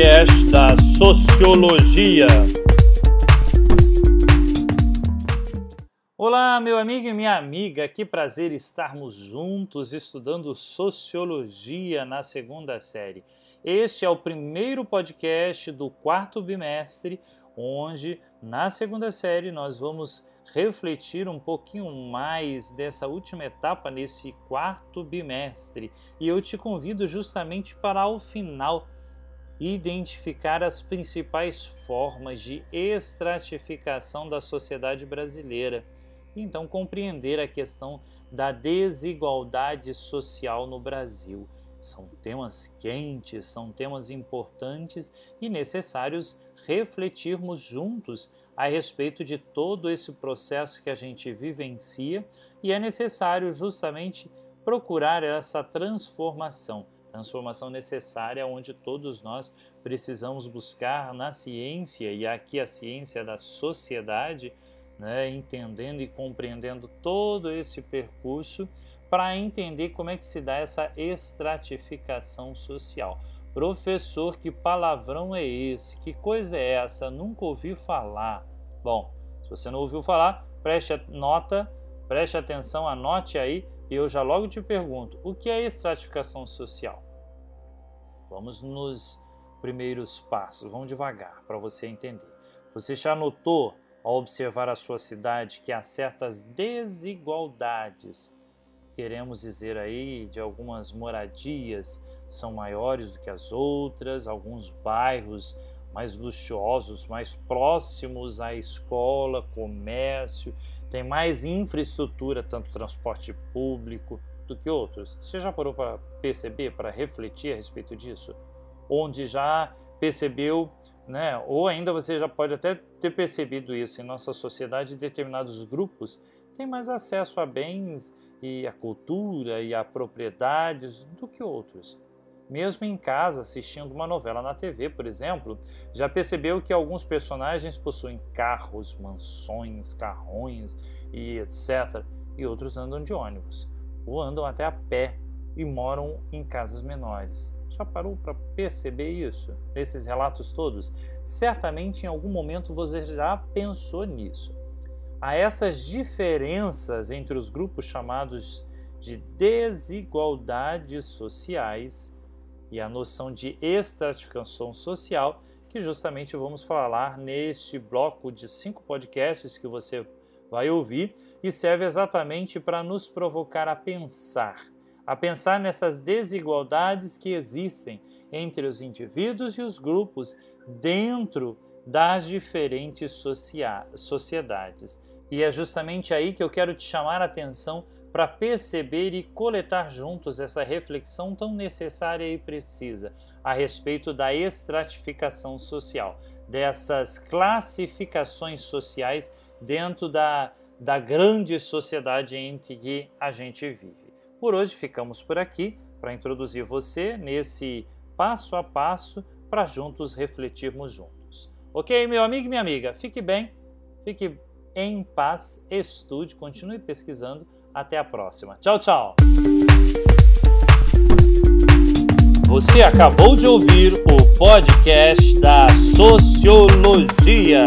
podcast da Sociologia. Olá, meu amigo e minha amiga, que prazer estarmos juntos estudando Sociologia na segunda série. Este é o primeiro podcast do quarto bimestre, onde na segunda série nós vamos refletir um pouquinho mais dessa última etapa nesse quarto bimestre. E eu te convido justamente para ao final identificar as principais formas de estratificação da sociedade brasileira. E então compreender a questão da desigualdade social no Brasil. São temas quentes, são temas importantes e necessários refletirmos juntos a respeito de todo esse processo que a gente vivencia e é necessário justamente procurar essa transformação, transformação necessária onde todos nós precisamos buscar na ciência e aqui a ciência da sociedade, né, entendendo e compreendendo todo esse percurso para entender como é que se dá essa estratificação social. Professor, que palavrão é esse? Que coisa é essa? Nunca ouvi falar. Bom, se você não ouviu falar, preste nota, preste atenção, anote aí e eu já logo te pergunto: o que é estratificação social? Vamos nos primeiros passos, vamos devagar para você entender. Você já notou ao observar a sua cidade que há certas desigualdades, queremos dizer aí, de algumas moradias são maiores do que as outras, alguns bairros mais luxuosos, mais próximos à escola, comércio, tem mais infraestrutura, tanto transporte público, do que outros. Você já parou para perceber, para refletir a respeito disso? Onde já percebeu, né, ou ainda você já pode até ter percebido isso em nossa sociedade, determinados grupos têm mais acesso a bens e a cultura e a propriedades do que outros mesmo em casa assistindo uma novela na TV, por exemplo, já percebeu que alguns personagens possuem carros, mansões, carrões e etc. E outros andam de ônibus, ou andam até a pé e moram em casas menores. Já parou para perceber isso? Nesses relatos todos? Certamente em algum momento você já pensou nisso. Há essas diferenças entre os grupos chamados de desigualdades sociais e a noção de estratificação social, que justamente vamos falar neste bloco de cinco podcasts que você vai ouvir e serve exatamente para nos provocar a pensar, a pensar nessas desigualdades que existem entre os indivíduos e os grupos dentro das diferentes sociedades. E é justamente aí que eu quero te chamar a atenção para perceber e coletar juntos essa reflexão tão necessária e precisa a respeito da estratificação social, dessas classificações sociais dentro da, da grande sociedade em que a gente vive. Por hoje ficamos por aqui para introduzir você nesse passo a passo para juntos refletirmos juntos. Ok, meu amigo e minha amiga? Fique bem, fique em paz, estude, continue pesquisando até a próxima. Tchau, tchau. Você acabou de ouvir o podcast da Sociologia.